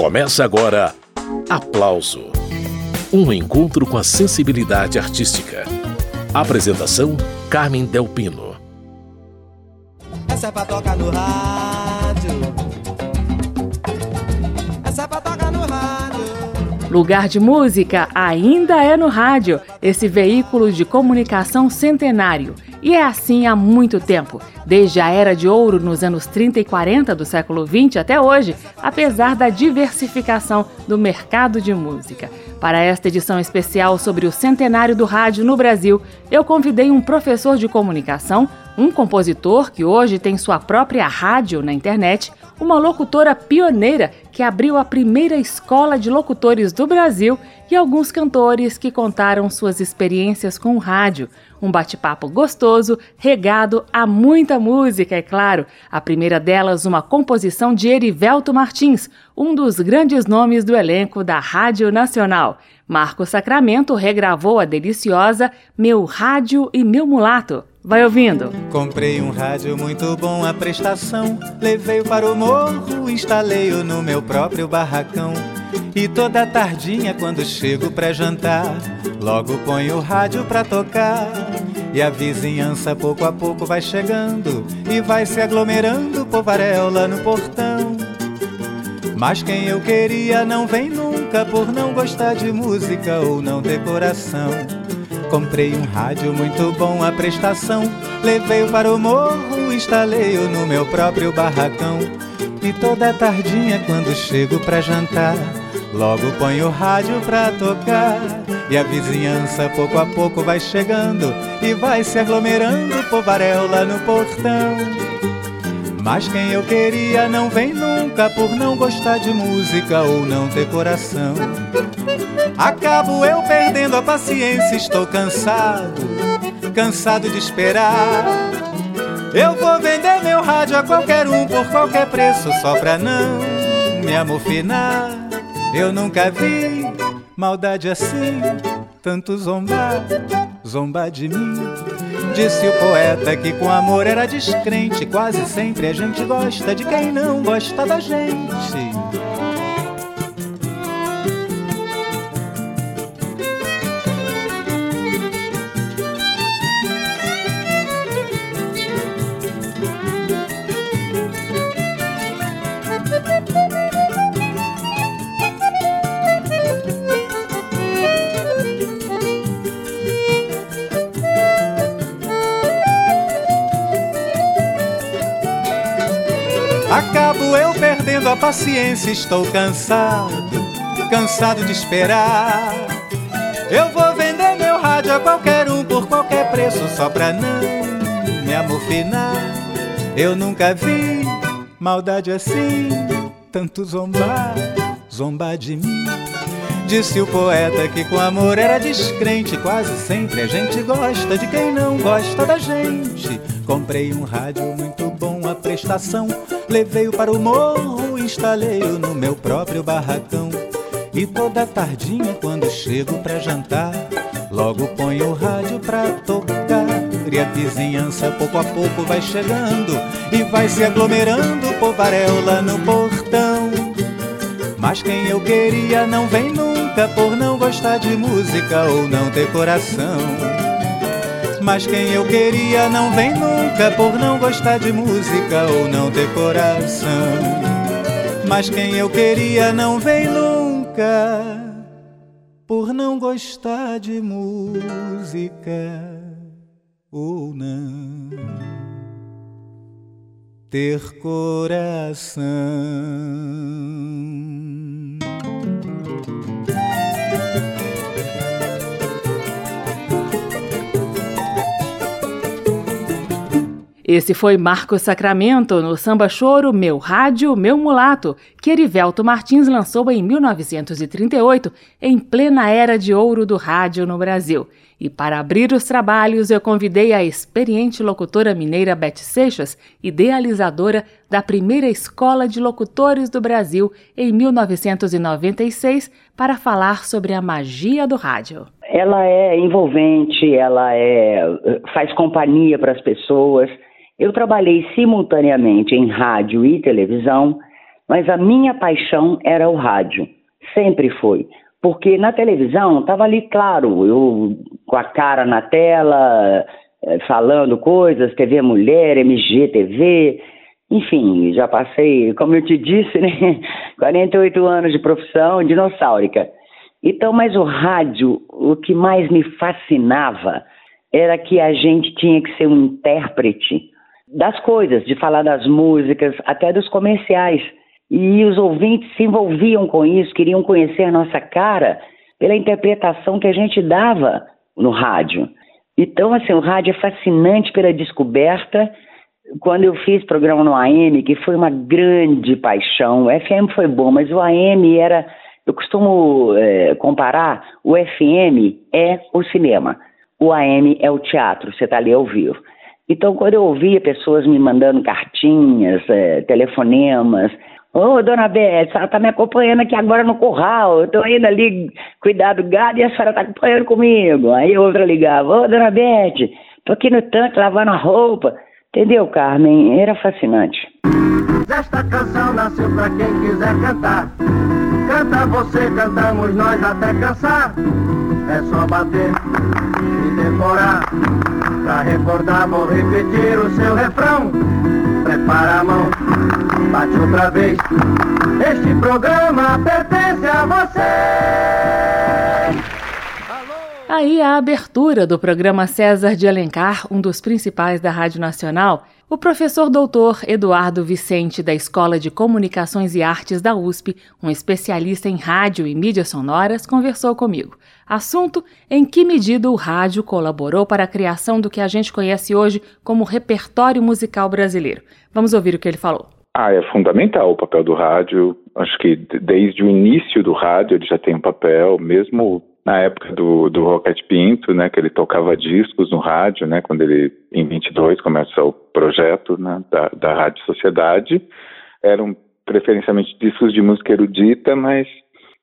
Começa agora Aplauso Um encontro com a sensibilidade artística. Apresentação: Carmen Delpino. Essa é pra tocar no rádio. Lugar de música ainda é no rádio, esse veículo de comunicação centenário. E é assim há muito tempo, desde a Era de Ouro nos anos 30 e 40 do século 20 até hoje, apesar da diversificação do mercado de música. Para esta edição especial sobre o centenário do rádio no Brasil, eu convidei um professor de comunicação, um compositor que hoje tem sua própria rádio na internet, uma locutora pioneira que abriu a primeira escola de locutores do Brasil e alguns cantores que contaram suas experiências com o rádio. Um bate-papo gostoso, regado a muita música, é claro. A primeira delas, uma composição de Erivelto Martins, um dos grandes nomes do elenco da Rádio Nacional. Marco Sacramento regravou a deliciosa Meu Rádio e Meu Mulato. Vai ouvindo. Comprei um rádio muito bom a prestação. Levei-o para o morro, instalei-o no meu próprio barracão. E toda tardinha, quando chego pra jantar, logo ponho o rádio pra tocar. E a vizinhança pouco a pouco vai chegando e vai se aglomerando, povaréu lá no portão. Mas quem eu queria não vem nunca por não gostar de música ou não ter coração. Comprei um rádio muito bom a prestação, levei-o para o morro, instalei-o no meu próprio barracão. E toda tardinha quando chego pra jantar, logo ponho o rádio pra tocar. E a vizinhança pouco a pouco vai chegando e vai se aglomerando, povaréu lá no portão. Mas quem eu queria não vem nunca por não gostar de música ou não ter coração. Acabo eu perdendo a paciência, estou cansado, cansado de esperar. Eu vou vender meu rádio a qualquer um por qualquer preço, só pra não me amofinar. Eu nunca vi maldade assim, tanto zombar, zombar de mim. Disse o poeta que com amor era descrente, quase sempre a gente gosta de quem não gosta da gente. Paciência, estou cansado, cansado de esperar. Eu vou vender meu rádio a qualquer um por qualquer preço, só pra não me amofinar. Eu nunca vi maldade assim, tanto zombar, zombar de mim. Disse o poeta que com amor era descrente, quase sempre a gente gosta de quem não gosta da gente. Comprei um rádio muito bom a prestação, levei-o para o morro, instalei-o no meu próprio barracão. E toda tardinha, quando chego pra jantar, logo ponho o rádio pra tocar. E a vizinhança pouco a pouco vai chegando e vai se aglomerando, povaréu lá no portão. Mas quem eu queria não vem nunca por não gostar de música ou não ter coração. Mas quem eu queria não vem nunca por não gostar de música ou não ter coração. Mas quem eu queria não vem nunca por não gostar de música ou não ter coração. Esse foi Marcos Sacramento no samba choro Meu Rádio, Meu Mulato, que Erivelto Martins lançou em 1938, em plena era de ouro do rádio no Brasil. E para abrir os trabalhos, eu convidei a experiente locutora mineira Beth Seixas, idealizadora da primeira escola de locutores do Brasil em 1996, para falar sobre a magia do rádio. Ela é envolvente, ela é faz companhia para as pessoas. Eu trabalhei simultaneamente em rádio e televisão. Mas a minha paixão era o rádio, sempre foi. Porque na televisão estava ali, claro, eu com a cara na tela, eh, falando coisas, TV Mulher, MGTV, enfim, já passei, como eu te disse, né, 48 anos de profissão dinossáurica. Então, mas o rádio, o que mais me fascinava era que a gente tinha que ser um intérprete das coisas, de falar das músicas, até dos comerciais. E os ouvintes se envolviam com isso, queriam conhecer a nossa cara pela interpretação que a gente dava no rádio. Então, assim, o rádio é fascinante pela descoberta. Quando eu fiz programa no AM, que foi uma grande paixão, o FM foi bom, mas o AM era. Eu costumo é, comparar: o FM é o cinema, o AM é o teatro, você está ali ao vivo. Então, quando eu ouvia pessoas me mandando cartinhas, é, telefonemas, Ô, oh, dona Beth, a senhora tá me acompanhando aqui agora no curral. Eu tô indo ali cuidar do gado e a senhora tá acompanhando comigo. Aí outra ligava, ô, oh, dona Beth, tô aqui no tanque lavando a roupa. Entendeu, Carmen? Era fascinante. Esta canção nasceu pra quem quiser cantar. Canta você, cantamos nós até cansar. É só bater e decorar. Pra recordar, vou repetir o seu refrão. Prepara a mão, bate outra vez. Este programa pertence a você. Aí a abertura do programa César de Alencar, um dos principais da Rádio Nacional, o professor doutor Eduardo Vicente, da Escola de Comunicações e Artes da USP, um especialista em rádio e mídias sonoras, conversou comigo. Assunto em que medida o rádio colaborou para a criação do que a gente conhece hoje como repertório musical brasileiro. Vamos ouvir o que ele falou. Ah, é fundamental o papel do rádio. Acho que desde o início do rádio ele já tem um papel, mesmo na época do, do Rocket Pinto, né, que ele tocava discos no rádio, né, quando ele, em 22, começa o projeto né, da, da Rádio Sociedade, eram preferencialmente discos de música erudita, mas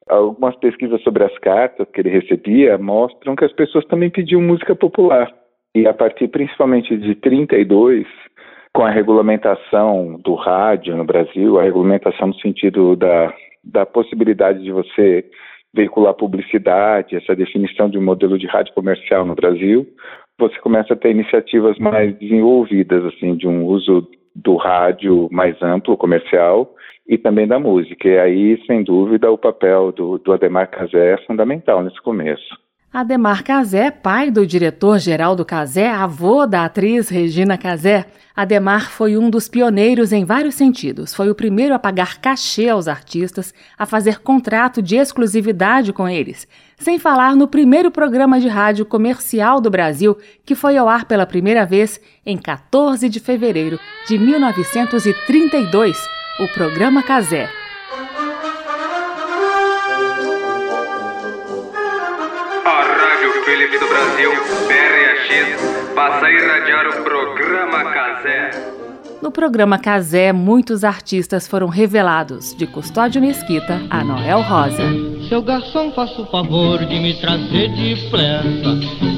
algumas pesquisas sobre as cartas que ele recebia mostram que as pessoas também pediam música popular. E a partir principalmente de 32, com a regulamentação do rádio no Brasil, a regulamentação no sentido da, da possibilidade de você veicular publicidade, essa definição de um modelo de rádio comercial no Brasil, você começa a ter iniciativas mais desenvolvidas, assim, de um uso do rádio mais amplo, comercial, e também da música. E aí, sem dúvida, o papel do, do Ademar Cazé é fundamental nesse começo. Ademar Cazé, pai do diretor Geraldo Cazé, avô da atriz Regina Cazé, Ademar foi um dos pioneiros em vários sentidos. Foi o primeiro a pagar cachê aos artistas, a fazer contrato de exclusividade com eles. Sem falar no primeiro programa de rádio comercial do Brasil, que foi ao ar pela primeira vez em 14 de fevereiro de 1932, o programa Cazé. Felipe do Brasil, PRAX, passa a irradiar o programa Casé. No programa Casé, muitos artistas foram revelados, de Custódio Mesquita a Noel Rosa. Seu garçom, faça o favor de me trazer depressa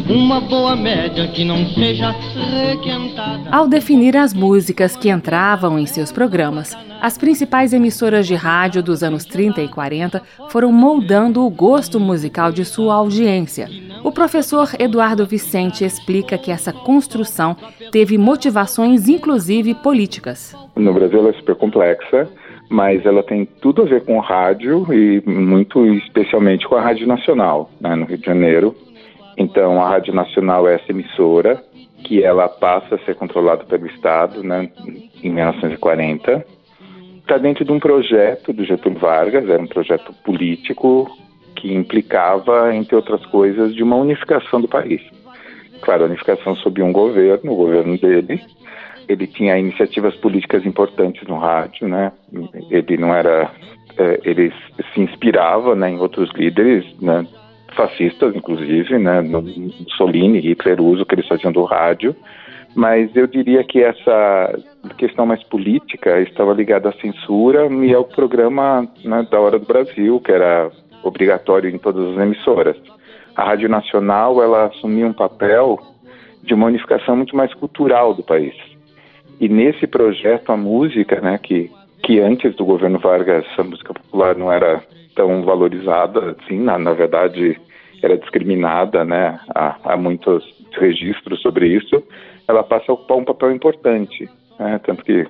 uma boa média que não seja requentada. Ao definir as músicas que entravam em seus programas, as principais emissoras de rádio dos anos 30 e 40 foram moldando o gosto musical de sua audiência. O professor Eduardo Vicente explica que essa construção teve motivações, inclusive políticas. No Brasil ela é super complexa, mas ela tem tudo a ver com rádio e muito especialmente com a Rádio Nacional, né, no Rio de Janeiro. Então a Rádio Nacional é essa emissora que ela passa a ser controlada pelo Estado, né, em 1940 está dentro de um projeto do Getúlio Vargas, era um projeto político que implicava, entre outras coisas, de uma unificação do país. Claro, a unificação sob um governo, o governo dele. Ele tinha iniciativas políticas importantes no rádio, né? Ele não era, é, ele se inspirava, né, em outros líderes, né, fascistas, inclusive, né, no Mussolini, Hitler, uso que eles faziam do rádio mas eu diria que essa questão mais política estava ligada à censura e ao programa né, da Hora do Brasil, que era obrigatório em todas as emissoras. A Rádio Nacional ela assumia um papel de uma unificação muito mais cultural do país. E nesse projeto a música, né, que que antes do governo Vargas a música popular não era tão valorizada, assim, na, na verdade era discriminada, né? Há, há muitos registros sobre isso. Ela passa a ocupar um papel importante, né? Tanto que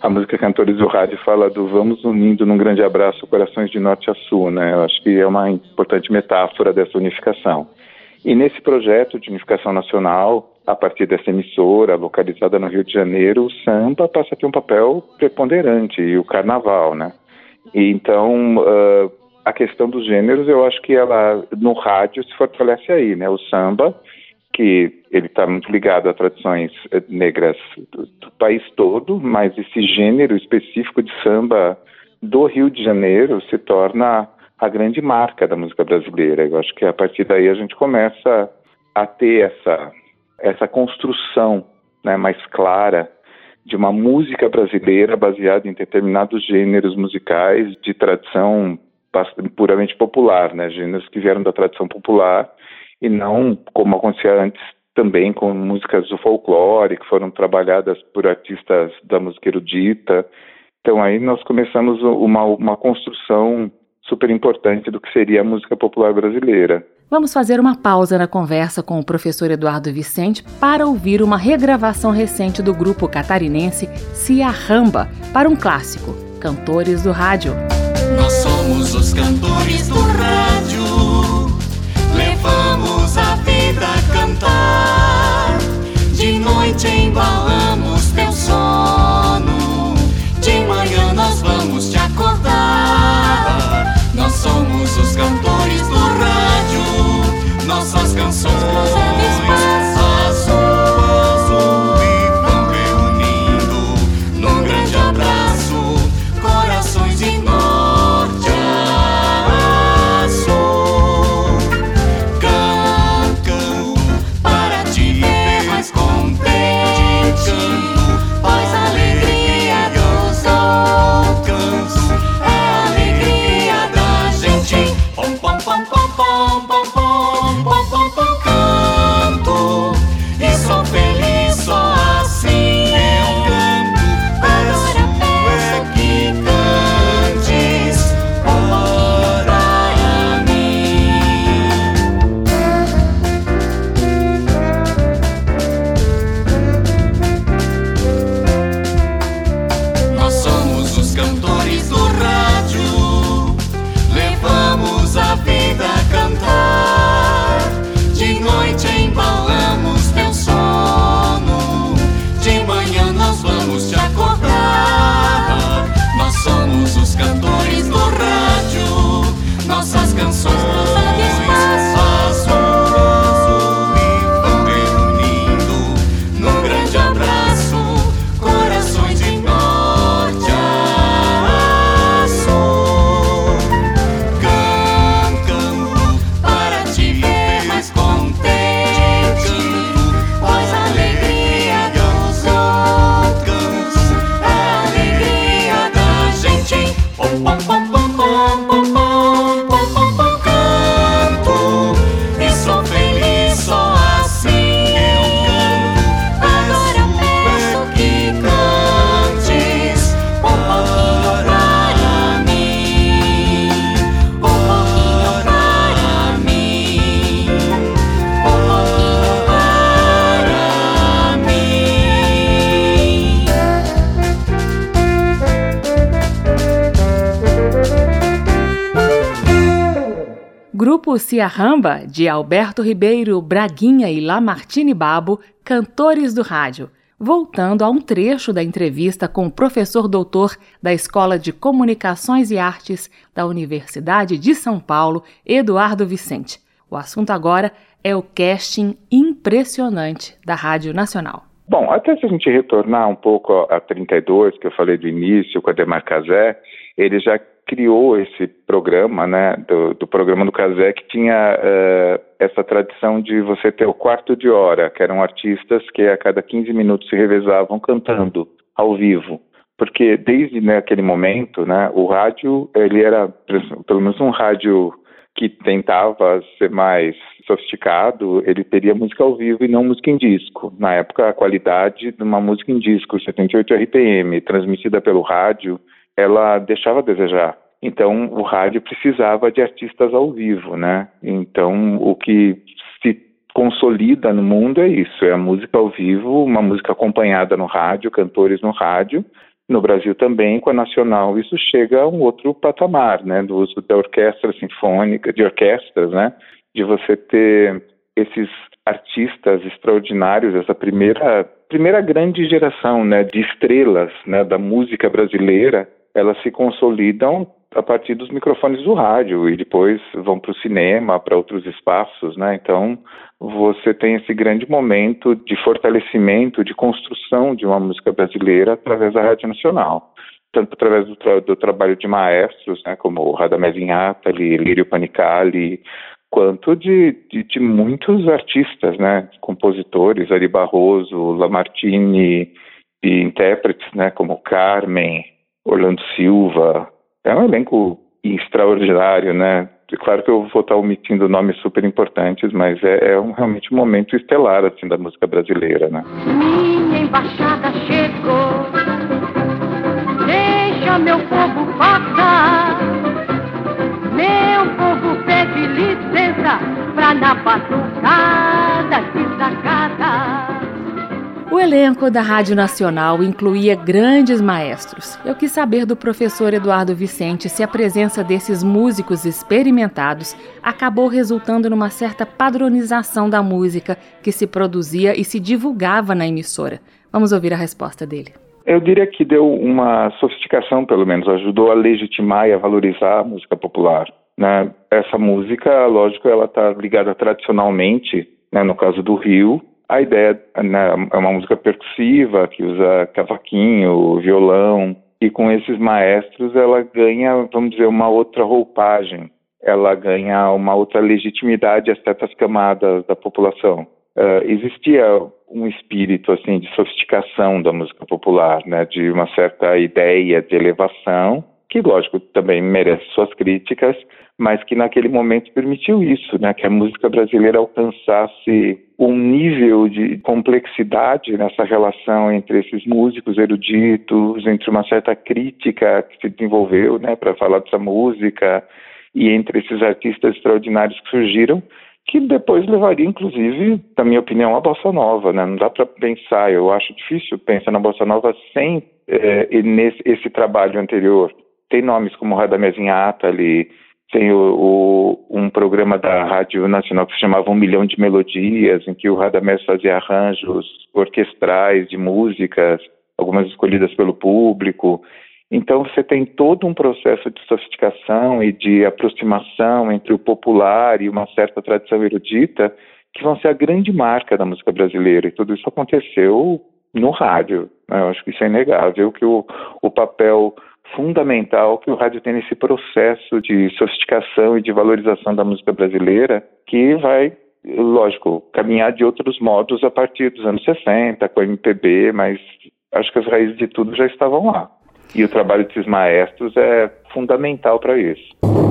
a música Cantores do Rádio fala do vamos unindo num grande abraço corações de norte a sul, né? Eu acho que é uma importante metáfora dessa unificação. E nesse projeto de unificação nacional, a partir dessa emissora localizada no Rio de Janeiro, o samba passa a ter um papel preponderante e o carnaval, né? E então uh, a questão dos gêneros, eu acho que ela no rádio se fortalece aí, né? O samba que ele está muito ligado a tradições eh, negras do, do, país todo, mas esse gênero específico de samba do Rio de Janeiro se torna a grande marca da música brasileira. Eu acho que a partir daí a gente começa a ter essa essa construção né, mais clara de uma música brasileira baseada em determinados gêneros musicais de tradição puramente popular, né, gêneros que vieram da tradição popular e não como acontecia antes também com músicas do folclore que foram trabalhadas por artistas da música erudita. Então aí nós começamos uma, uma construção super importante do que seria a música popular brasileira. Vamos fazer uma pausa na conversa com o professor Eduardo Vicente para ouvir uma regravação recente do grupo catarinense Cia Ramba para um clássico, Cantores do Rádio. Nós somos os cantores do rádio, levamos a vida a cantar, de noite embalamos nossas canções. Cia Ramba, de Alberto Ribeiro, Braguinha e Lamartine Babo, cantores do rádio. Voltando a um trecho da entrevista com o professor doutor da Escola de Comunicações e Artes da Universidade de São Paulo, Eduardo Vicente. O assunto agora é o casting impressionante da Rádio Nacional. Bom, até se a gente retornar um pouco a 32, que eu falei do início, com a Demar Casé, ele já criou esse programa, né, do, do programa do Casé, que tinha uh, essa tradição de você ter o quarto de hora, que eram artistas que a cada 15 minutos se revezavam cantando ao vivo. Porque desde né, aquele momento, né, o rádio, ele era pelo menos um rádio que tentava ser mais sofisticado, ele teria música ao vivo e não música em disco. Na época, a qualidade de uma música em disco, 78 RPM, transmitida pelo rádio, ela deixava a desejar. Então, o rádio precisava de artistas ao vivo, né? Então, o que se consolida no mundo é isso, é a música ao vivo, uma música acompanhada no rádio, cantores no rádio. No Brasil também, com a nacional, isso chega a um outro patamar, né, do uso da orquestra sinfônica, de orquestras, né, de você ter esses artistas extraordinários, essa primeira primeira grande geração, né, de estrelas, né, da música brasileira, elas se consolidam a partir dos microfones do rádio e depois vão para o cinema, para outros espaços, né? Então você tem esse grande momento de fortalecimento, de construção de uma música brasileira através da Rádio Nacional, tanto através do, tra do trabalho de maestros, né, como Radamés Inhatali, Lírio Panicali, quanto de, de, de, muitos artistas, né, compositores, Ari Barroso, Lamartine, e intérpretes, né, como Carmen, Orlando Silva, é um elenco extraordinário, né? Claro que eu vou estar omitindo nomes super importantes, mas é, é um, realmente um momento estelar assim da música brasileira, né? Minha embaixada chegou, deixa meu povo passar. Meu povo pede licença pra na batucada O elenco da Rádio Nacional incluía grandes maestros. Eu quis saber do professor Eduardo Vicente se a presença desses músicos experimentados acabou resultando numa certa padronização da música que se produzia e se divulgava na emissora. Vamos ouvir a resposta dele. Eu diria que deu uma sofisticação, pelo menos, ajudou a legitimar e a valorizar a música popular. Né? Essa música, lógico, ela está ligada tradicionalmente, né, no caso do Rio, a ideia né, é uma música percussiva que usa cavaquinho, violão, e com esses maestros ela ganha, vamos dizer, uma outra roupagem, ela ganha uma outra legitimidade a certas camadas da população. Uh, existia um espírito assim de sofisticação da música popular, né, de uma certa ideia de elevação, que lógico também merece suas críticas, mas que naquele momento permitiu isso, né, que a música brasileira alcançasse um nível de complexidade nessa relação entre esses músicos eruditos, entre uma certa crítica que se desenvolveu, né, para falar dessa música e entre esses artistas extraordinários que surgiram, que depois levaria, inclusive, na minha opinião, a bossa nova, né? Não dá para pensar, eu acho difícil pensar na bossa nova sem é, nesse, esse trabalho anterior. Tem nomes como Radamés Inhatali, tem o, o, um programa da Rádio Nacional que se chamava Um Milhão de Melodias, em que o Radamés fazia arranjos orquestrais de músicas, algumas escolhidas pelo público. Então você tem todo um processo de sofisticação e de aproximação entre o popular e uma certa tradição erudita que vão ser a grande marca da música brasileira. E tudo isso aconteceu no rádio. Né? Eu acho que isso é inegável, que o, o papel fundamental que o rádio tem nesse processo de sofisticação e de valorização da música brasileira, que vai, lógico, caminhar de outros modos a partir dos anos 60, com a MPB, mas acho que as raízes de tudo já estavam lá. E o trabalho desses maestros é fundamental para isso.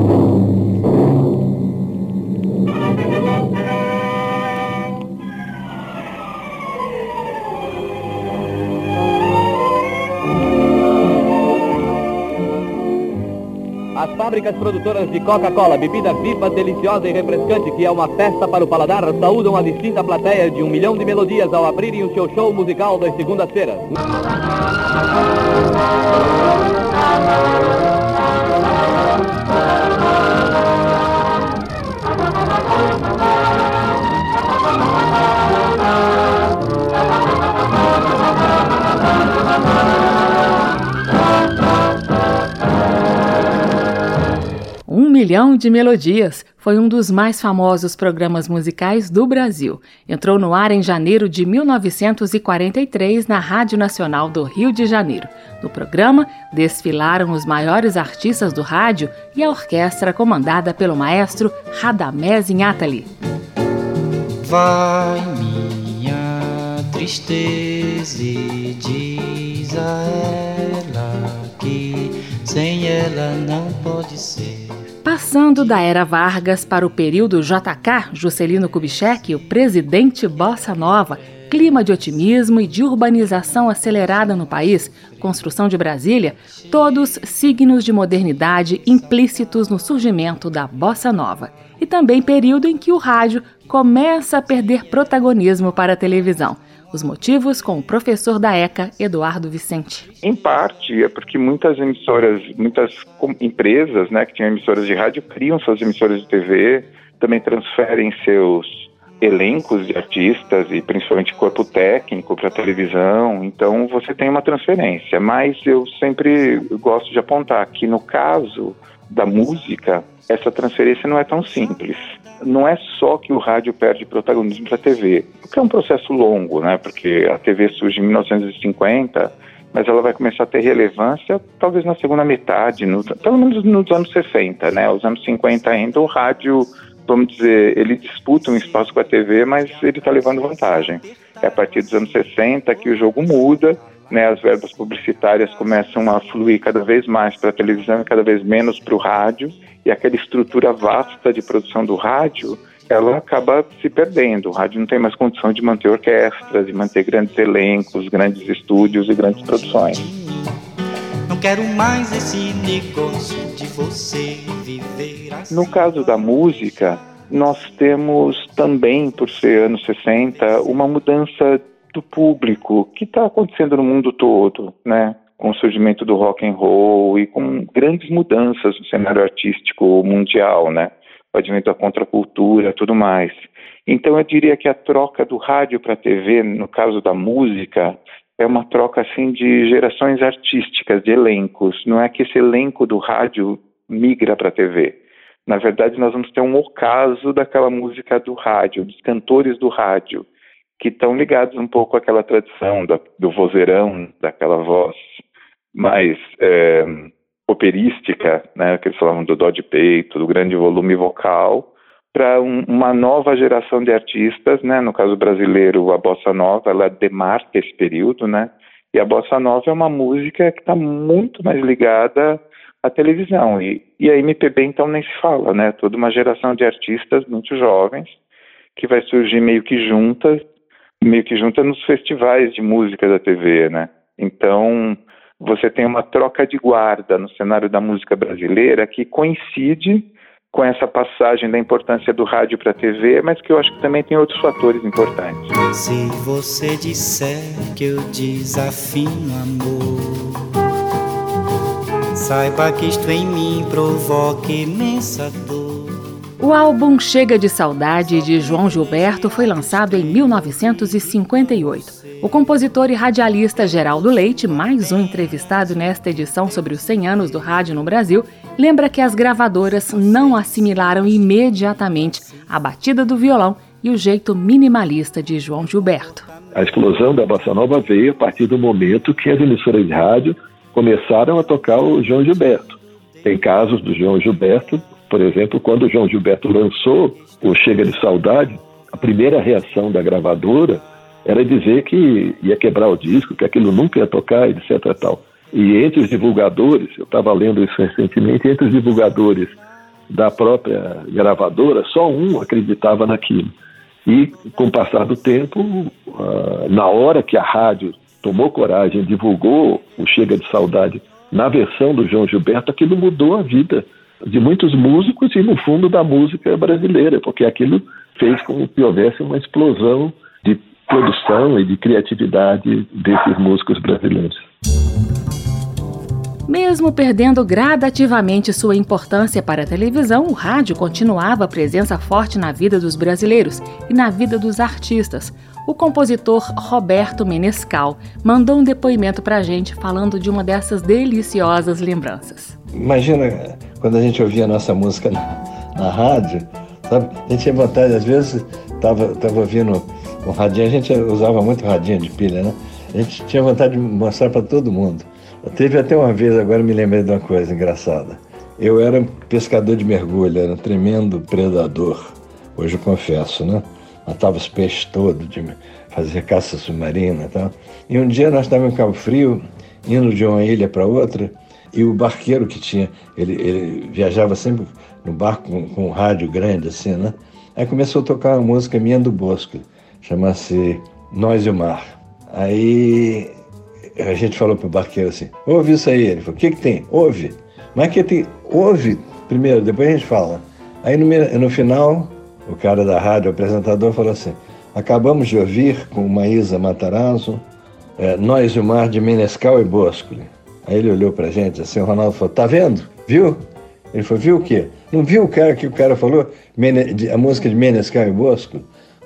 Fábricas produtoras de Coca-Cola, bebida viva, deliciosa e refrescante, que é uma festa para o paladar, saúdam a distinta plateia de um milhão de melodias ao abrirem o seu show musical das segundas-feiras. Milhão de melodias foi um dos mais famosos programas musicais do Brasil. Entrou no ar em janeiro de 1943 na Rádio Nacional do Rio de Janeiro. No programa desfilaram os maiores artistas do rádio e a orquestra comandada pelo maestro Radamés Inhatali. Vai minha tristeza e diz a ela que sem ela não pode ser. Passando da era Vargas para o período JK, Juscelino Kubitschek, o presidente Bossa Nova, clima de otimismo e de urbanização acelerada no país, construção de Brasília, todos signos de modernidade implícitos no surgimento da bossa nova. E também período em que o rádio começa a perder protagonismo para a televisão. Os motivos com o professor da ECA, Eduardo Vicente. Em parte é porque muitas emissoras, muitas empresas né, que tinham emissoras de rádio criam suas emissoras de TV, também transferem seus elencos de artistas e principalmente corpo técnico para televisão, então você tem uma transferência. Mas eu sempre gosto de apontar que no caso da música, essa transferência não é tão simples. Não é só que o rádio perde protagonismo para a TV, que é um processo longo, né? Porque a TV surge em 1950, mas ela vai começar a ter relevância talvez na segunda metade, no, pelo menos nos anos 60, né? Os anos 50 ainda o rádio vamos dizer, ele disputa um espaço com a TV, mas ele está levando vantagem. É a partir dos anos 60 que o jogo muda, né, as verbas publicitárias começam a fluir cada vez mais para a televisão e cada vez menos para o rádio, e aquela estrutura vasta de produção do rádio, ela acaba se perdendo. O rádio não tem mais condição de manter orquestras, de manter grandes elencos, grandes estúdios e grandes produções. Não quero mais esse negócio de você viver assim. No caso da música, nós temos também, por ser anos 60, uma mudança do público que está acontecendo no mundo todo, né? Com o surgimento do rock and roll e com grandes mudanças no cenário artístico mundial, né? O advento da contracultura, tudo mais. Então eu diria que a troca do rádio para a TV, no caso da música, é uma troca assim de gerações artísticas, de elencos. Não é que esse elenco do rádio migra para a TV. Na verdade, nós vamos ter um ocaso daquela música do rádio, dos cantores do rádio, que estão ligados um pouco àquela tradição do, do vozeirão, daquela voz mais é, operística, né, que eles falavam do dó de peito, do grande volume vocal, para um, uma nova geração de artistas, né? No caso brasileiro, a bossa nova, ela demarca esse período, né? E a bossa nova é uma música que está muito mais ligada à televisão e, e a MPB então nem se fala, né? Toda uma geração de artistas muito jovens que vai surgir meio que juntas, meio que junta nos festivais de música da TV, né? Então você tem uma troca de guarda no cenário da música brasileira que coincide com essa passagem da importância do rádio para a TV, mas que eu acho que também tem outros fatores importantes. Se você disser que eu desafio amor, saiba que isto em mim provoca imensa dor. O álbum Chega de Saudade de João Gilberto foi lançado em 1958. O compositor e radialista Geraldo Leite, mais um entrevistado nesta edição sobre os 100 anos do rádio no Brasil, lembra que as gravadoras não assimilaram imediatamente a batida do violão e o jeito minimalista de João Gilberto. A explosão da bossa nova veio a partir do momento que as emissoras de rádio começaram a tocar o João Gilberto. Tem casos do João Gilberto por exemplo, quando o João Gilberto lançou o Chega de Saudade, a primeira reação da gravadora era dizer que ia quebrar o disco, que aquilo nunca ia tocar, etc. Tal. E entre os divulgadores, eu estava lendo isso recentemente, entre os divulgadores da própria gravadora, só um acreditava naquilo. E com o passar do tempo, uh, na hora que a rádio tomou coragem, divulgou o Chega de Saudade na versão do João Gilberto, aquilo mudou a vida de muitos músicos e, no fundo, da música brasileira, porque aquilo fez com que houvesse uma explosão produção e de criatividade desses músicos brasileiros. Mesmo perdendo gradativamente sua importância para a televisão, o rádio continuava a presença forte na vida dos brasileiros e na vida dos artistas. O compositor Roberto Menescal mandou um depoimento para a gente falando de uma dessas deliciosas lembranças. Imagina quando a gente ouvia a nossa música na, na rádio, sabe? A gente tinha vontade, às vezes, estava tava ouvindo um radinho, a gente usava muito radinho de pilha, né? A gente tinha vontade de mostrar para todo mundo. Teve até uma vez, agora me lembrei de uma coisa engraçada. Eu era um pescador de mergulho, era um tremendo predador, hoje eu confesso, né? Matava os peixes todos, fazer caça submarina e tal. E um dia nós estávamos em Cabo Frio, indo de uma ilha para outra, e o barqueiro que tinha, ele, ele viajava sempre no barco com, com, um rádio grande, assim, né? Aí começou a tocar uma música minha do Bosco, chama-se Nós e o Mar. Aí a gente falou pro barqueiro assim, ouve isso aí. Ele falou, o que que tem? Ouve. Mas que tem? Ouve primeiro, depois a gente fala. Aí no, no final, o cara da rádio, o apresentador, falou assim, acabamos de ouvir com Maísa Matarazzo, é, Nós e o Mar de Menescal e Boscoli. Aí ele olhou pra gente assim, o Ronaldo falou, tá vendo? Viu? Ele falou, viu o quê? Não viu o cara que o cara falou? a música de Menescal e Bosco?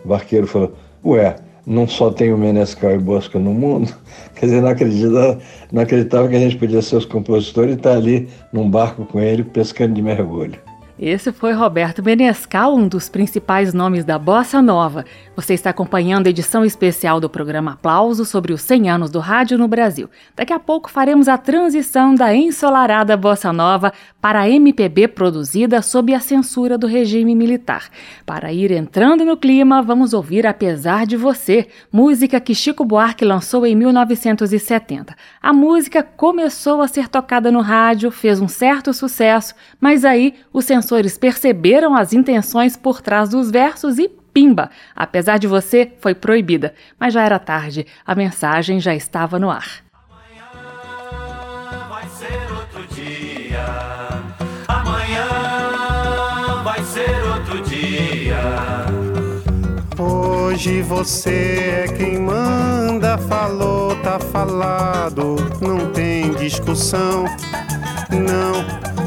O barqueiro falou, ué, não só tem o Menescal e Bosco no mundo? Quer dizer, não acreditava, não acreditava que a gente podia ser os compositores e estar tá ali num barco com ele pescando de mergulho. Esse foi Roberto Menescal, um dos principais nomes da bossa nova. Você está acompanhando a edição especial do programa Aplauso sobre os 100 anos do rádio no Brasil. Daqui a pouco faremos a transição da ensolarada bossa nova para a MPB produzida sob a censura do regime militar. Para ir entrando no clima, vamos ouvir Apesar de Você, música que Chico Buarque lançou em 1970. A música começou a ser tocada no rádio, fez um certo sucesso, mas aí o censor defensores perceberam as intenções por trás dos versos e pimba! Apesar de você, foi proibida. Mas já era tarde, a mensagem já estava no ar. Amanhã vai ser outro dia. Amanhã vai ser outro dia. Hoje você é quem manda, falou, tá falado, não tem discussão, não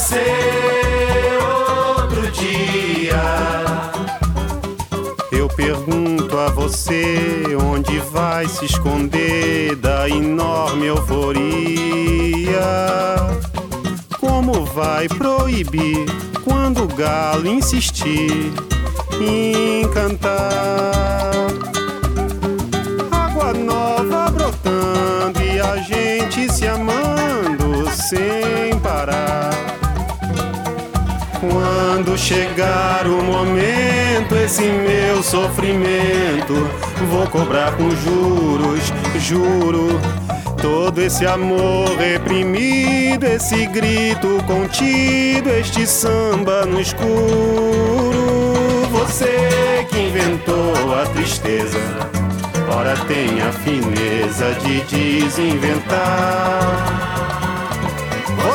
ser outro dia. Eu pergunto a você onde vai se esconder da enorme euforia. Como vai proibir quando o galo insistir em cantar? Água nova brotando e a gente se amando sem parar. Quando chegar o momento, esse meu sofrimento, vou cobrar com juros, juro. Todo esse amor reprimido, esse grito contido, este samba no escuro. Você que inventou a tristeza Ora tem a fineza de desinventar.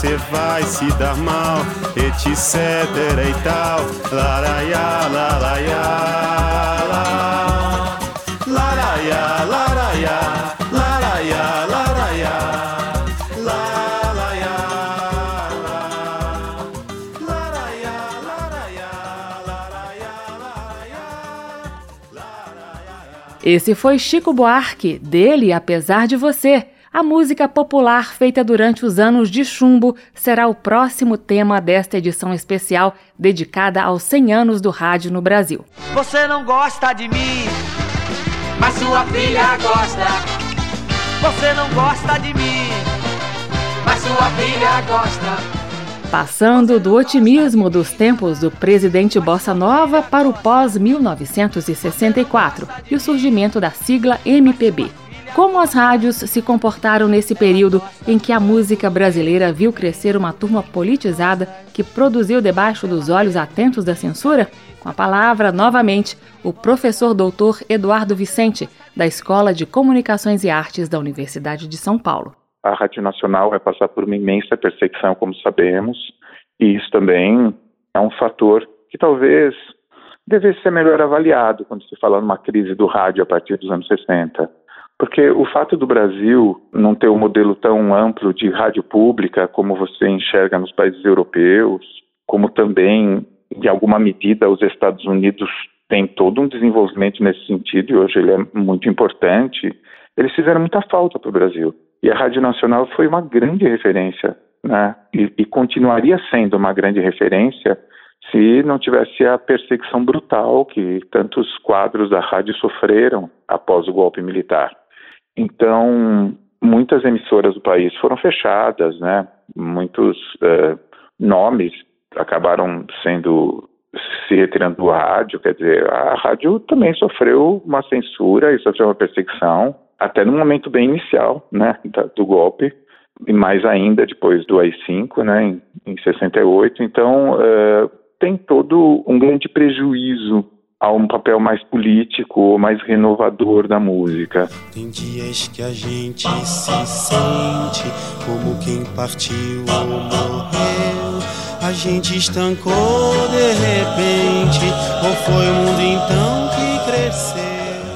Você vai se dar mal, etc e tal. Laraiá, laraiá, lá. Laraiá, laraiá, laraiá, laraiá. Esse foi Chico Buarque, dele Apesar de Você. A música popular feita durante os anos de chumbo será o próximo tema desta edição especial dedicada aos 100 anos do rádio no Brasil. Você não gosta de mim, mas sua filha gosta. Você não gosta de mim, mas sua filha gosta. Passando do otimismo dos tempos do presidente Bossa Nova para o pós-1964 e o surgimento da sigla MPB. Como as rádios se comportaram nesse período em que a música brasileira viu crescer uma turma politizada que produziu debaixo dos olhos atentos da censura? Com a palavra, novamente, o professor doutor Eduardo Vicente, da Escola de Comunicações e Artes da Universidade de São Paulo. A Rádio Nacional vai passar por uma imensa perseguição, como sabemos, e isso também é um fator que talvez devesse ser melhor avaliado quando se fala numa crise do rádio a partir dos anos 60. Porque o fato do Brasil não ter um modelo tão amplo de rádio pública como você enxerga nos países europeus, como também, em alguma medida, os Estados Unidos têm todo um desenvolvimento nesse sentido e hoje ele é muito importante, eles fizeram muita falta para o Brasil. E a Rádio Nacional foi uma grande referência, né? E, e continuaria sendo uma grande referência se não tivesse a perseguição brutal que tantos quadros da rádio sofreram após o golpe militar. Então, muitas emissoras do país foram fechadas, né? Muitos uh, nomes acabaram sendo se retirando do rádio, quer dizer, a rádio também sofreu uma censura e sofreu uma perseguição, até no momento bem inicial, né, do golpe, e mais ainda depois do AI-5, né, em, em 68. Então, uh, tem todo um grande prejuízo a um papel mais político, mais renovador da música. Tem dias que a gente se sente como quem partiu ou morreu. A gente estancou de repente, ou foi o mundo então que cresceu?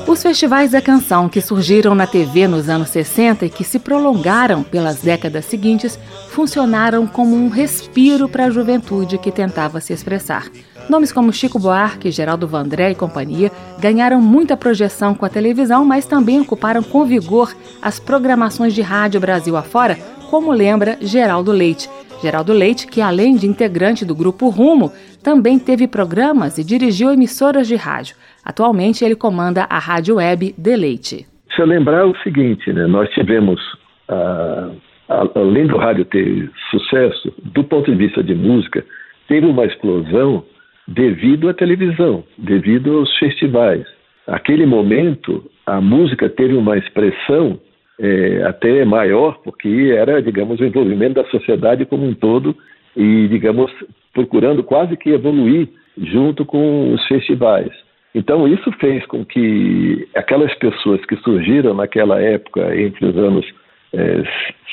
Os festivais da canção que surgiram na TV nos anos 60 e que se prolongaram pelas décadas seguintes funcionaram como um respiro para a juventude que tentava se expressar. Nomes como Chico Buarque, Geraldo Vandré e companhia ganharam muita projeção com a televisão, mas também ocuparam com vigor as programações de rádio Brasil afora, como lembra Geraldo Leite. Geraldo Leite, que além de integrante do grupo Rumo, também teve programas e dirigiu emissoras de rádio. Atualmente ele comanda a rádio web Deleite. Se eu lembrar o seguinte, né, nós tivemos, ah, além do rádio ter sucesso, do ponto de vista de música, teve uma explosão devido à televisão, devido aos festivais. Aquele momento, a música teve uma expressão é, até maior, porque era, digamos, o envolvimento da sociedade como um todo e, digamos, procurando quase que evoluir junto com os festivais. Então, isso fez com que aquelas pessoas que surgiram naquela época, entre os anos é,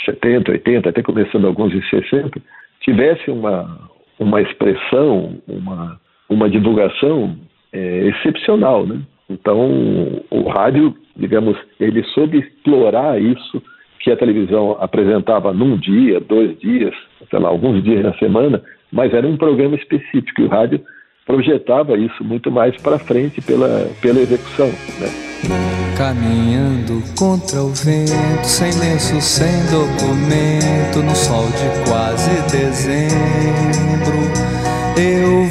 70, 80, até começando alguns em 60, tivessem uma, uma expressão, uma, uma divulgação é, excepcional, né? Então, o rádio, digamos, ele soube explorar isso que a televisão apresentava num dia, dois dias, sei lá, alguns dias na semana, mas era um programa específico e o rádio projetava isso muito mais para frente pela, pela execução, né? Caminhando contra o vento, sem lenço, sem documento, no sol de quase dezembro, eu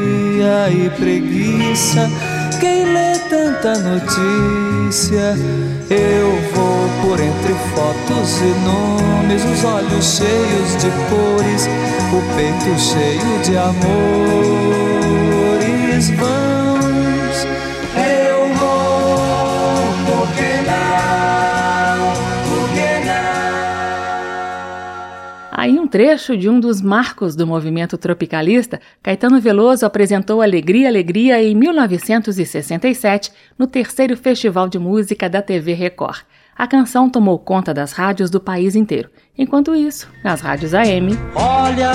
e preguiça. Quem lê tanta notícia, eu vou por entre fotos e nomes, os olhos cheios de cores o peito cheio de amores. Vamos, trecho de um dos marcos do movimento tropicalista, Caetano Veloso apresentou Alegria, Alegria em 1967 no terceiro Festival de Música da TV Record. A canção tomou conta das rádios do país inteiro. Enquanto isso, nas rádios AM. Olha,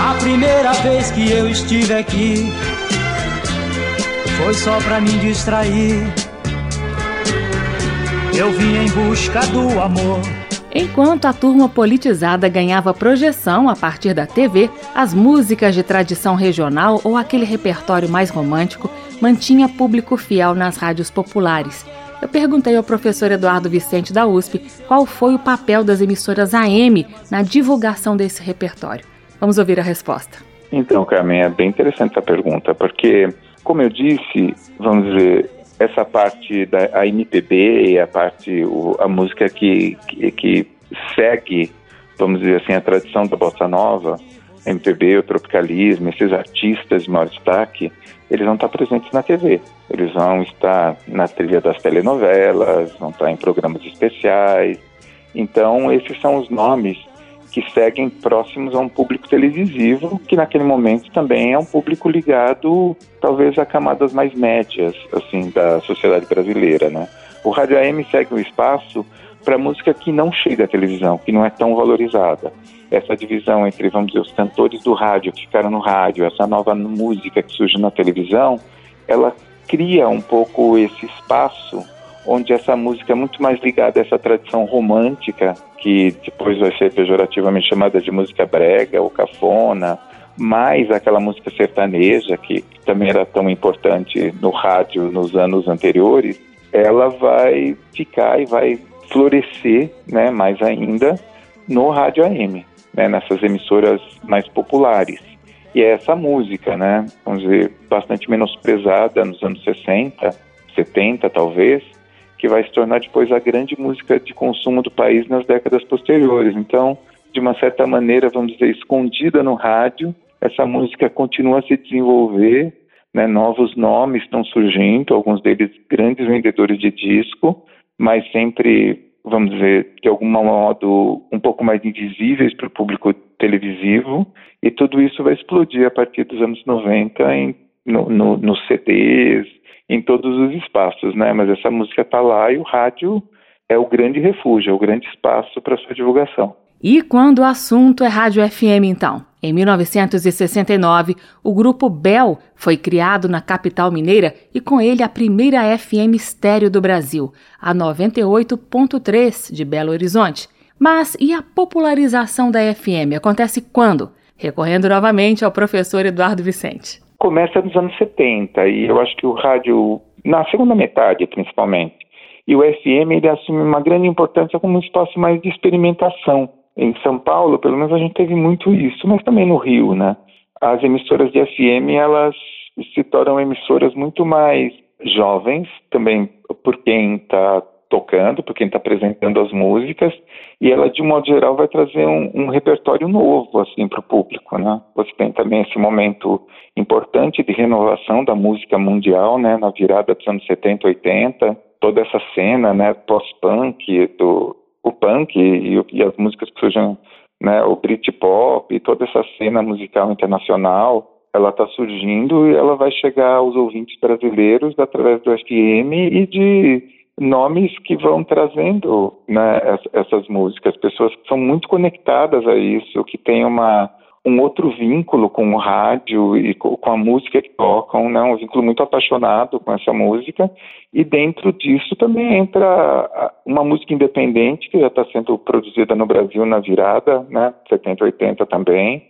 a primeira vez que eu estive aqui foi só pra me distrair. Eu vim em busca do amor. Enquanto a turma politizada ganhava projeção a partir da TV, as músicas de tradição regional ou aquele repertório mais romântico mantinha público fiel nas rádios populares. Eu perguntei ao professor Eduardo Vicente da USP qual foi o papel das emissoras AM na divulgação desse repertório. Vamos ouvir a resposta. Então, Carmen, é bem interessante essa pergunta, porque, como eu disse, vamos dizer, essa parte da a MPB, a parte, o, a música que, que, que, segue, vamos dizer assim, a tradição da bossa nova, MPB, o tropicalismo, esses artistas de maior destaque, eles vão estar presentes na TV. Eles vão estar na trilha das telenovelas, vão estar em programas especiais. Então, esses são os nomes que seguem próximos a um público televisivo, que naquele momento também é um público ligado, talvez, a camadas mais médias, assim, da sociedade brasileira, né? O rádio AM segue o espaço para música que não chega à televisão, que não é tão valorizada. Essa divisão entre, vamos dizer, os cantores do rádio que ficaram no rádio, essa nova música que surge na televisão, ela cria um pouco esse espaço onde essa música é muito mais ligada a essa tradição romântica, que depois vai ser pejorativamente chamada de música brega ou cafona, mais aquela música sertaneja, que também era tão importante no rádio nos anos anteriores, ela vai ficar e vai florescer né, mais ainda no rádio AM, né, nessas emissoras mais populares. E é essa música, né, vamos dizer, bastante menosprezada nos anos 60, 70 talvez, que vai se tornar depois a grande música de consumo do país nas décadas posteriores. Então, de uma certa maneira, vamos dizer, escondida no rádio, essa música continua a se desenvolver, né? novos nomes estão surgindo, alguns deles grandes vendedores de disco, mas sempre, vamos dizer, de algum modo, um pouco mais invisíveis para o público televisivo, e tudo isso vai explodir a partir dos anos 90 em, no, no, nos CDs, em todos os espaços, né? Mas essa música está lá e o rádio é o grande refúgio, é o grande espaço para sua divulgação. E quando o assunto é rádio FM, então? Em 1969, o grupo Bell foi criado na capital mineira e com ele a primeira FM estéreo do Brasil, a 98.3 de Belo Horizonte. Mas e a popularização da FM acontece quando? Recorrendo novamente ao professor Eduardo Vicente começa nos anos 70 e eu acho que o rádio, na segunda metade principalmente, e o FM ele assume uma grande importância como um espaço mais de experimentação. Em São Paulo, pelo menos a gente teve muito isso, mas também no Rio, né? As emissoras de FM, elas se tornam emissoras muito mais jovens, também por quem está tocando, por quem está apresentando as músicas, e ela, de modo geral, vai trazer um, um repertório novo, assim, para o público, né? Você tem também esse momento importante de renovação da música mundial, né, na virada dos anos 70, 80, toda essa cena, né, pós-punk, do o punk e, e, as músicas que surgem, né, o Britpop, toda essa cena musical internacional, ela está surgindo e ela vai chegar aos ouvintes brasileiros através do FM e de nomes que vão trazendo né, essas músicas, pessoas que são muito conectadas a isso, que têm uma um outro vínculo com o rádio e com a música que tocam, né? um vínculo muito apaixonado com essa música. E dentro disso também entra uma música independente que já está sendo produzida no Brasil na virada, né? 70, 80 também,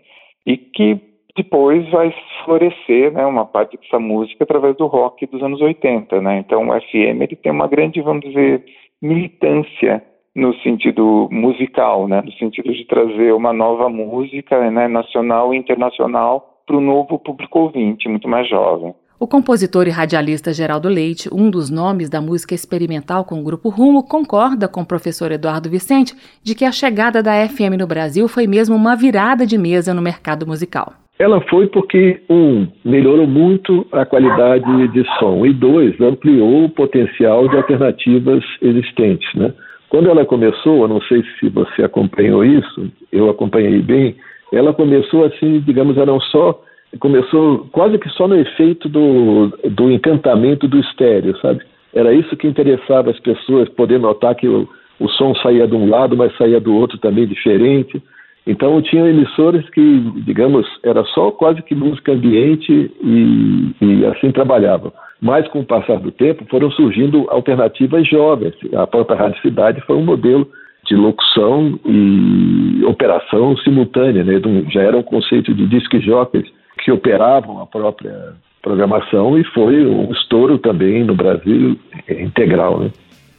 e que depois vai florescer né, uma parte dessa música através do rock dos anos 80. Né? Então o FM ele tem uma grande, vamos dizer, militância no sentido musical, né? no sentido de trazer uma nova música né, nacional e internacional para o novo público ouvinte, muito mais jovem. O compositor e radialista Geraldo Leite, um dos nomes da música experimental com o Grupo Rumo, concorda com o professor Eduardo Vicente de que a chegada da FM no Brasil foi mesmo uma virada de mesa no mercado musical. Ela foi porque, um, melhorou muito a qualidade de som, e dois, ampliou o potencial de alternativas existentes. Né? Quando ela começou, eu não sei se você acompanhou isso, eu acompanhei bem, ela começou assim, digamos, eram só começou quase que só no efeito do, do encantamento do estéreo, sabe? Era isso que interessava as pessoas, poder notar que o, o som saía de um lado, mas saía do outro também diferente. Então tinha emissoras que, digamos, era só quase que música ambiente e, e assim trabalhavam. Mas com o passar do tempo foram surgindo alternativas jovens. A própria Rádio Cidade foi um modelo de locução e operação simultânea, né? já era um conceito de disc jockeys que operavam a própria programação e foi um estouro também no Brasil integral. Né?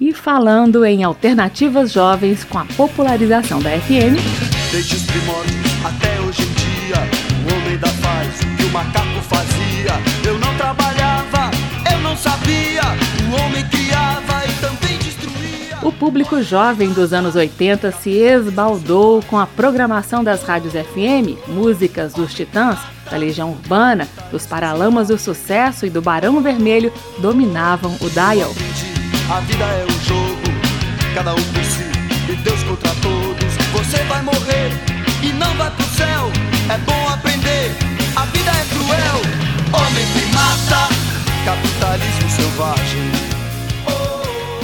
E falando em alternativas jovens com a popularização da FM. Desde os primórdios até hoje em dia, o homem da faz o que o macaco fazia. Eu não trabalhava, eu não sabia, o homem criava e também destruía. O público jovem dos anos 80 se esbaldou com a programação das rádios FM, músicas dos Titãs da Legião Urbana, dos Paralamas do Sucesso e do Barão Vermelho dominavam o dial. A vida é um jogo, cada um por si cruel. Homem que mata, capitalismo selvagem.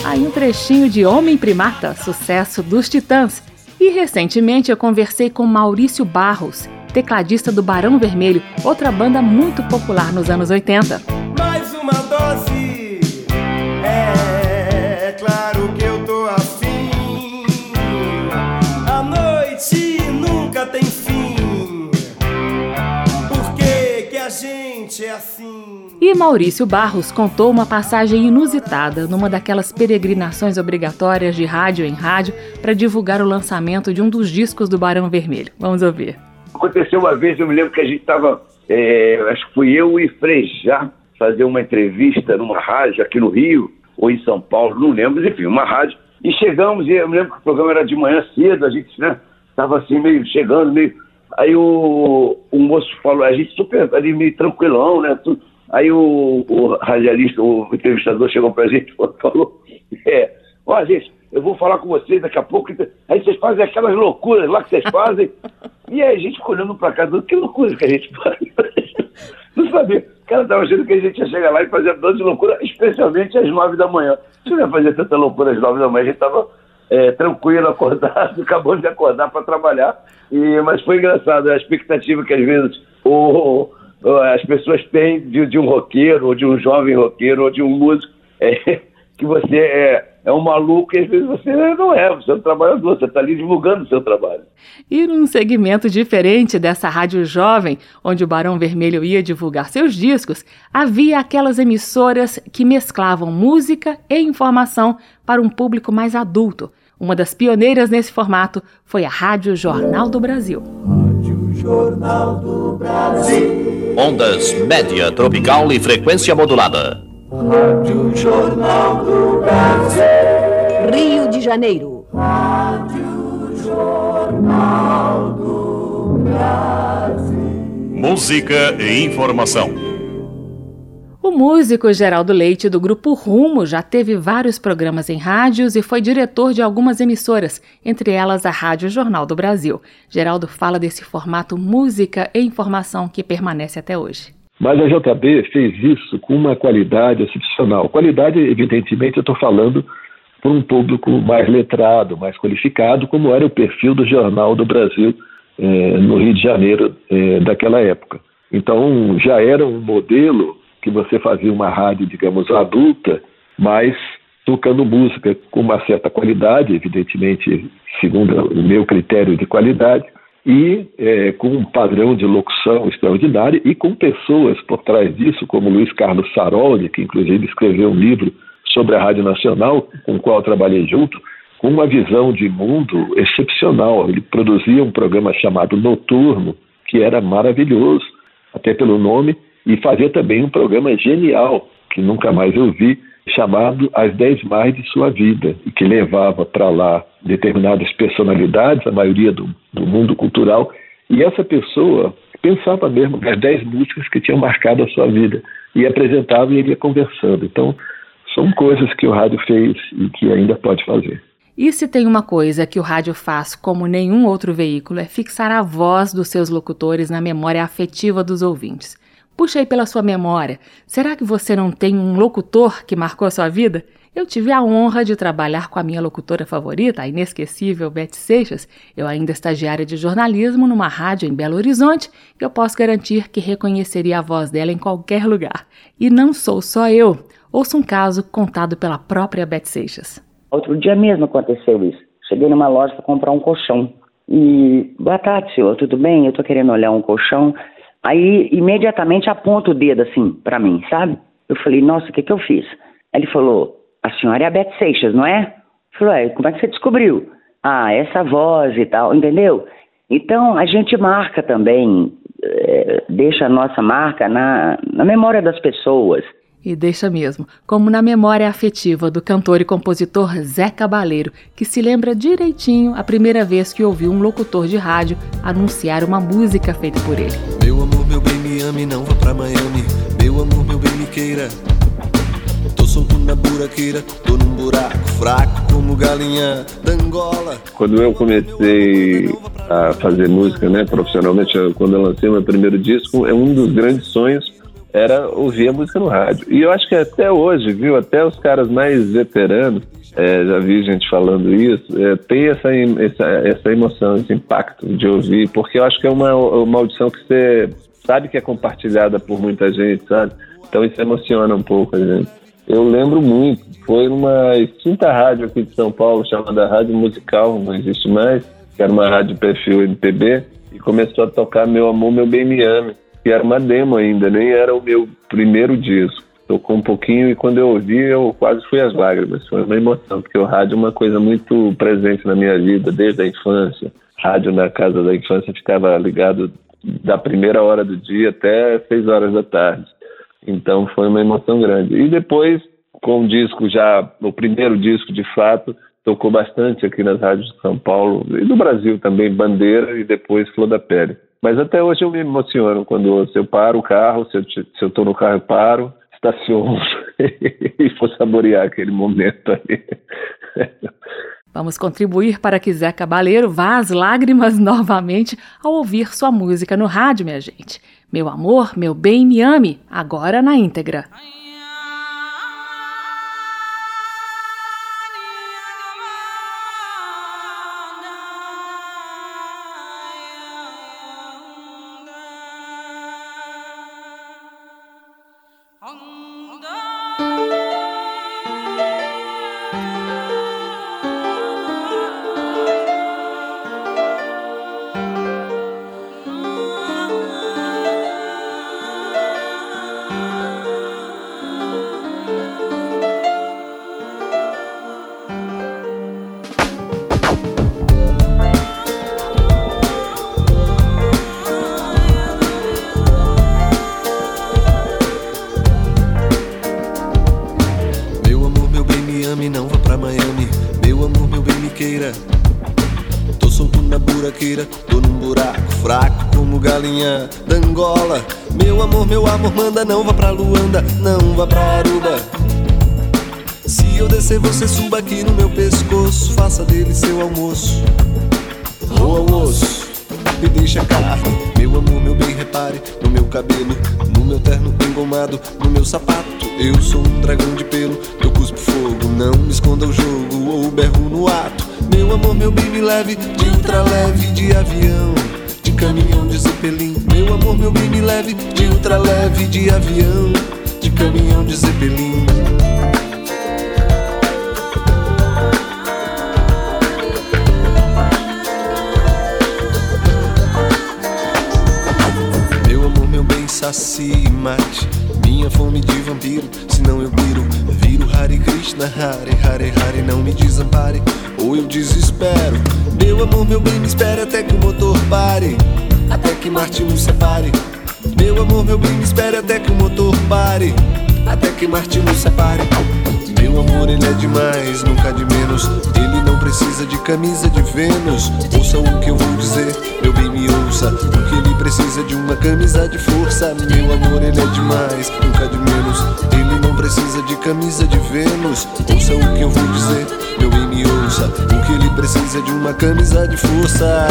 Aí um trechinho de Homem Primata, sucesso dos Titãs. E recentemente eu conversei com Maurício Barros, tecladista do Barão Vermelho, outra banda muito popular nos anos 80. Assim? E Maurício Barros contou uma passagem inusitada numa daquelas peregrinações obrigatórias de rádio em rádio para divulgar o lançamento de um dos discos do Barão Vermelho. Vamos ouvir. Aconteceu uma vez, eu me lembro que a gente estava, é, acho que fui eu e Frejá fazer uma entrevista numa rádio aqui no Rio, ou em São Paulo, não lembro, enfim, uma rádio. E chegamos, e eu me lembro que o programa era de manhã cedo, a gente, né, tava assim, meio chegando, meio. Aí o, o moço falou, a gente super ali meio tranquilão, né? Tudo. Aí o, o radialista, o entrevistador chegou pra gente e falou, é, ó, gente, eu vou falar com vocês daqui a pouco. Aí vocês fazem aquelas loucuras lá que vocês fazem. E aí a gente olhando pra casa, que loucura que a gente faz. Não sabia. O cara estava achando que a gente ia chegar lá e fazer 12 loucuras, especialmente às 9 da manhã. Se não ia fazer tanta loucura às 9 da manhã, a gente estava é, tranquilo, acordado, acabou de acordar para trabalhar. E, mas foi engraçado, a expectativa que às vezes o, o, as pessoas têm de, de, um roqueiro, ou de um jovem roqueiro, ou de um músico, é, que você é é um maluco e às vezes você não é, você é um trabalhador, você está ali divulgando o seu trabalho. E num segmento diferente dessa rádio jovem, onde o Barão Vermelho ia divulgar seus discos, havia aquelas emissoras que mesclavam música e informação para um público mais adulto. Uma das pioneiras nesse formato foi a Rádio Jornal do Brasil. Rádio Jornal do Brasil. Ondas média, tropical e frequência modulada. Rádio Jornal do Brasil. Rio de Janeiro. Rádio Jornal do Brasil. Música e informação. O músico Geraldo Leite, do grupo Rumo, já teve vários programas em rádios e foi diretor de algumas emissoras, entre elas a Rádio Jornal do Brasil. Geraldo fala desse formato música e informação que permanece até hoje. Mas a JB fez isso com uma qualidade excepcional. Qualidade, evidentemente, eu estou falando para um público mais letrado, mais qualificado, como era o perfil do Jornal do Brasil eh, no Rio de Janeiro eh, daquela época. Então, já era um modelo que você fazia uma rádio, digamos, adulta, mas tocando música com uma certa qualidade, evidentemente, segundo o meu critério de qualidade, e é, com um padrão de locução extraordinário e com pessoas por trás disso, como Luiz Carlos Saroli, que inclusive escreveu um livro sobre a Rádio Nacional, com o qual trabalhei junto, com uma visão de mundo excepcional. Ele produzia um programa chamado Noturno, que era maravilhoso, até pelo nome, e fazia também um programa genial, que nunca mais eu vi, chamado As Dez Mais de Sua Vida, e que levava para lá determinadas personalidades, a maioria do, do, mundo cultural, e essa pessoa pensava mesmo nas dez músicas que tinham marcado a sua vida, e apresentava e ele ia conversando. Então, são coisas que o rádio fez e que ainda pode fazer. E se tem uma coisa que o rádio faz como nenhum outro veículo é fixar a voz dos seus locutores na memória afetiva dos ouvintes. Puxa aí pela sua memória. Será que você não tem um locutor que marcou a sua vida? Eu tive a honra de trabalhar com a minha locutora favorita, a inesquecível Beth Seixas. Eu ainda estagiária de jornalismo numa rádio em Belo Horizonte e eu posso garantir que reconheceria a voz dela em qualquer lugar. E não sou só eu. Ouça um caso contado pela própria Beth Seixas. Outro dia mesmo aconteceu isso. Cheguei numa loja para comprar um colchão. E, boa tarde, senhor, tudo bem? Eu tô querendo olhar um colchão. Aí, imediatamente aponta o dedo assim para mim, sabe? Eu falei, nossa, o que que eu fiz? Aí ele falou, a senhora é a Beth Seixas, não é? Falou, é, como é que você descobriu? Ah, essa voz e tal, entendeu? Então a gente marca também, é, deixa a nossa marca na, na memória das pessoas. E deixa mesmo, como na memória afetiva do cantor e compositor Zé Cabaleiro, que se lembra direitinho a primeira vez que ouviu um locutor de rádio anunciar uma música feita por ele. Meu amor, ame, não vá pra Miami. Meu amor, meu bem, me queira. Tô solto na buraqueira, tô num buraco fraco como galinha da Angola. Quando eu comecei a fazer música, né, profissionalmente, quando eu lancei meu primeiro disco, é um dos grandes sonhos era ouvir a música no rádio. E eu acho que até hoje, viu, até os caras mais veteranos, é, já vi gente falando isso, é, tem essa, essa, essa emoção, esse impacto de ouvir, porque eu acho que é uma, uma audição que você sabe que é compartilhada por muita gente, sabe? Então isso emociona um pouco a gente. Eu lembro muito, foi numa extinta rádio aqui de São Paulo, chamada Rádio Musical, não existe mais, que era uma rádio perfil MPB, e começou a tocar Meu Amor, Meu Bem Me Ame, que era uma demo ainda, nem era o meu primeiro disco. Tocou um pouquinho e quando eu ouvi eu quase fui às lágrimas, foi uma emoção, porque o rádio é uma coisa muito presente na minha vida desde a infância. Rádio na casa da infância ficava ligado da primeira hora do dia até seis horas da tarde. Então foi uma emoção grande. E depois, com o disco já, o primeiro disco de fato, tocou bastante aqui nas rádios de São Paulo e do Brasil também, Bandeira e depois Flor da Pele. Mas até hoje eu me emociono quando se eu paro o carro, se eu estou no carro eu paro, estaciono e vou saborear aquele momento ali. Vamos contribuir para que Zé Cabaleiro vá às lágrimas novamente ao ouvir sua música no rádio, minha gente. Meu amor, meu bem, me ame, agora na íntegra. Não vá pra Luanda, não vá pra Aruba. Se eu descer, você suba aqui no meu pescoço, faça dele seu almoço. Roa o osso e deixa a carne. Meu amor, meu bem, repare no meu cabelo, no meu terno engomado, no meu sapato. Eu sou um dragão de pelo, eu cuspo fogo, não me esconda o jogo ou berro no ato. Meu amor, meu bem, me leve de ultraleve de avião caminhão de zeppelin. Meu amor, meu bem, me leve de ultraleve, de avião, de caminhão de zeppelin. Meu amor, meu bem, saci fome de vampiro, senão eu piro. Viro Hare Krishna, Hare Hare Hare, não me desampare, ou eu desespero. Meu amor, meu bem, me espere até que o motor pare, até que Marte nos separe. Meu amor, meu bem, me espere até que o motor pare, até que Marte nos separe. Meu amor, ele é demais, nunca de menos. Ele não precisa de camisa de Vênus. Ouça o que eu vou dizer, meu bem, me ouça. Porque ele precisa de uma camisa de força. Meu amor, ele é demais, nunca de menos. Ele não precisa de camisa de Vênus. Ouça o que eu vou dizer, meu bem me ouça. O que ele precisa de uma camisa de força.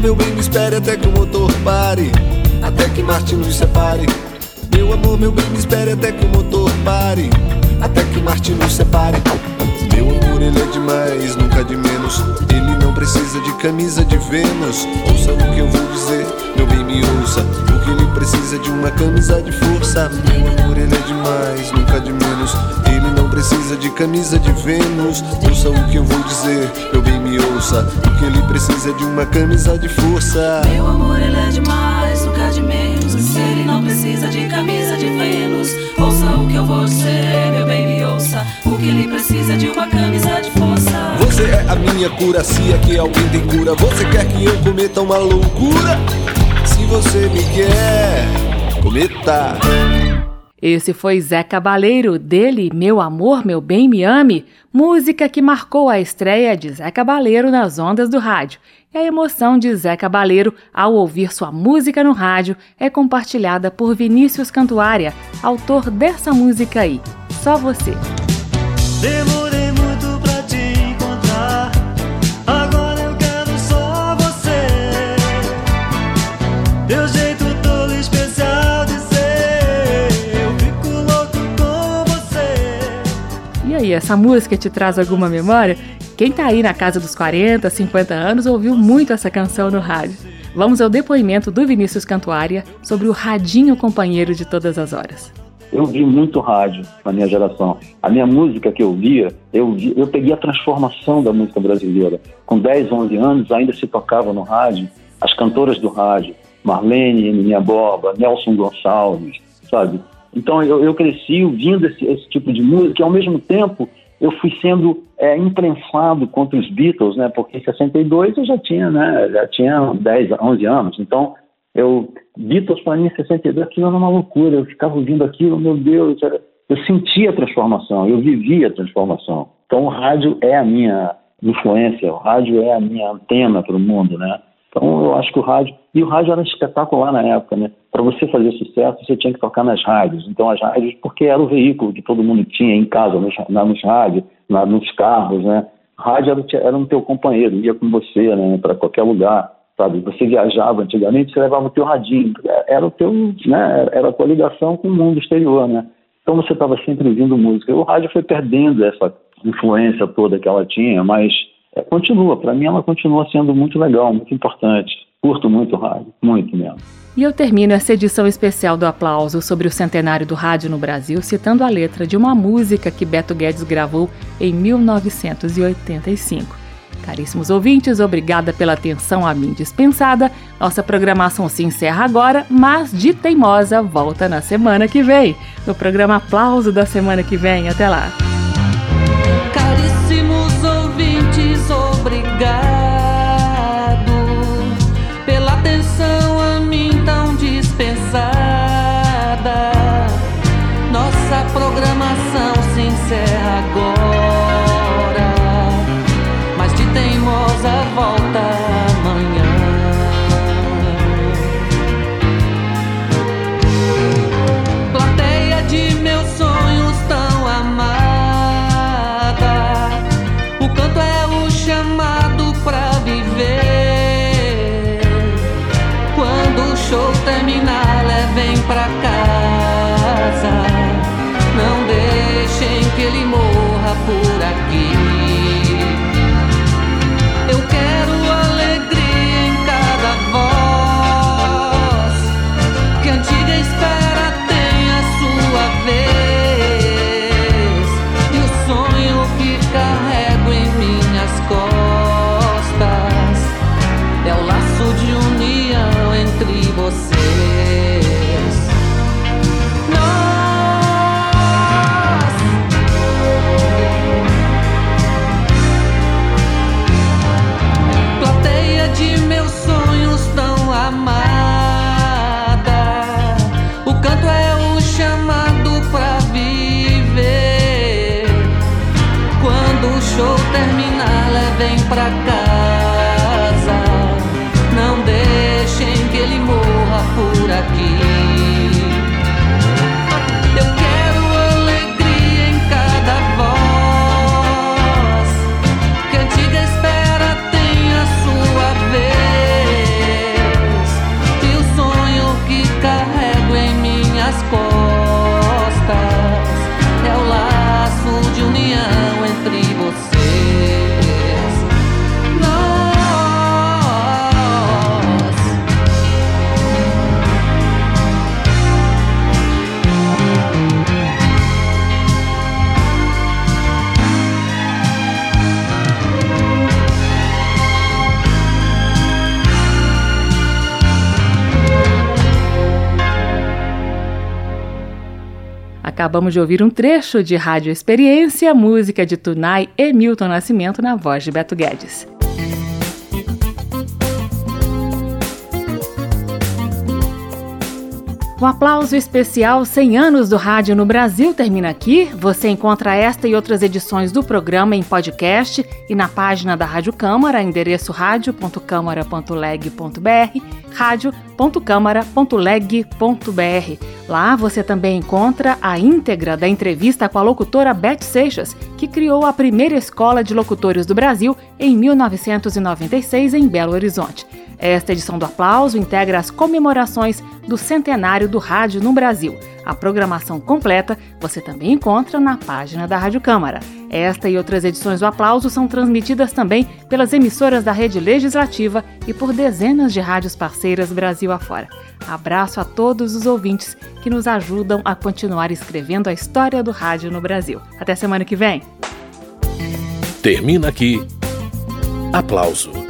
Meu bem, me espere até que o motor pare. Até que Marte nos separe. Meu amor, meu bem, me espere até que o motor pare. Até que Marte nos separe. Meu amor, ele é demais, nunca de menos. Ele não precisa de camisa de Vênus. Ouça o que eu vou dizer, meu bem, me ouça. O que ele precisa de uma camisa de força. Meu amor, ele é demais, nunca de menos. Ele não precisa de camisa de Vênus. Ouça o que eu vou dizer, meu bem, me ouça. O que ele precisa é de uma camisa de força. Meu amor, ele é demais, nunca de menos. Ele não precisa de camisa de Vênus. Ouça o que eu vou dizer, meu bem, me ouça. O que ele precisa é de uma camisa de força. Você é a minha cura, se é que alguém tem cura. Você quer que eu cometa uma loucura? Se você me quer, cometa. Esse foi Zé Cabaleiro, dele Meu Amor, Meu Bem, Me Ame, música que marcou a estreia de Zé Cabaleiro nas ondas do rádio. E a emoção de Zé Cabaleiro ao ouvir sua música no rádio é compartilhada por Vinícius Cantuária, autor dessa música aí, Só Você. Demorei aí, essa música te traz alguma memória? Quem tá aí na casa dos 40, 50 anos ouviu muito essa canção no rádio. Vamos ao depoimento do Vinícius Cantuária sobre o radinho companheiro de todas as horas. Eu vi muito rádio na minha geração. A minha música que eu via, eu, eu peguei a transformação da música brasileira. Com 10, 11 anos, ainda se tocava no rádio as cantoras do rádio, Marlene, Minha Borba, Nelson Gonçalves, sabe? Então eu, eu cresci ouvindo esse, esse tipo de música e ao mesmo tempo eu fui sendo é, imprensado contra os Beatles, né? Porque em 62 eu já tinha, né? Já tinha 10, 11 anos. Então eu Beatles para mim em 62 aquilo era uma loucura. Eu ficava ouvindo aquilo, meu Deus, era- eu sentia a transformação, eu vivia a transformação. Então o rádio é a minha influência, o rádio é a minha antena para o mundo, né? Então eu acho que o rádio e o rádio era espetacular na época, né? Para você fazer sucesso você tinha que tocar nas rádios. Então as rádios porque era o veículo que todo mundo tinha em casa, nos, na, nos rádios, na, nos carros, né? Rádio era, era teu companheiro, ia com você, né? Para qualquer lugar sabe? Você viajava antigamente, você levava o teu radinho, era o teu, né? Era a tua ligação com o mundo exterior, né? Então você estava sempre ouvindo música. O rádio foi perdendo essa influência toda que ela tinha, mas é, continua. Para mim, ela continua sendo muito legal, muito importante. Curto muito o rádio, muito mesmo. E eu termino essa edição especial do Aplauso sobre o centenário do rádio no Brasil citando a letra de uma música que Beto Guedes gravou em 1985. Caríssimos ouvintes, obrigada pela atenção a mim dispensada. Nossa programação se encerra agora, mas de teimosa volta na semana que vem. No programa Aplauso da semana que vem. Até lá. Caríssimos ouvintes, obrigado Acabamos de ouvir um trecho de Rádio Experiência, música de Tunai e Milton Nascimento na voz de Beto Guedes. O aplauso especial 100 anos do rádio no Brasil termina aqui. Você encontra esta e outras edições do programa em podcast e na página da Rádio Câmara, endereço radio.câmara.leg.br, radio.câmara.leg.br. Lá você também encontra a íntegra da entrevista com a locutora Beth Seixas, que criou a primeira escola de locutores do Brasil em 1996 em Belo Horizonte. Esta edição do Aplauso integra as comemorações do centenário do rádio no Brasil. A programação completa você também encontra na página da Rádio Câmara. Esta e outras edições do Aplauso são transmitidas também pelas emissoras da rede legislativa e por dezenas de rádios parceiras Brasil afora. Abraço a todos os ouvintes que nos ajudam a continuar escrevendo a história do rádio no Brasil. Até semana que vem. Termina aqui. Aplauso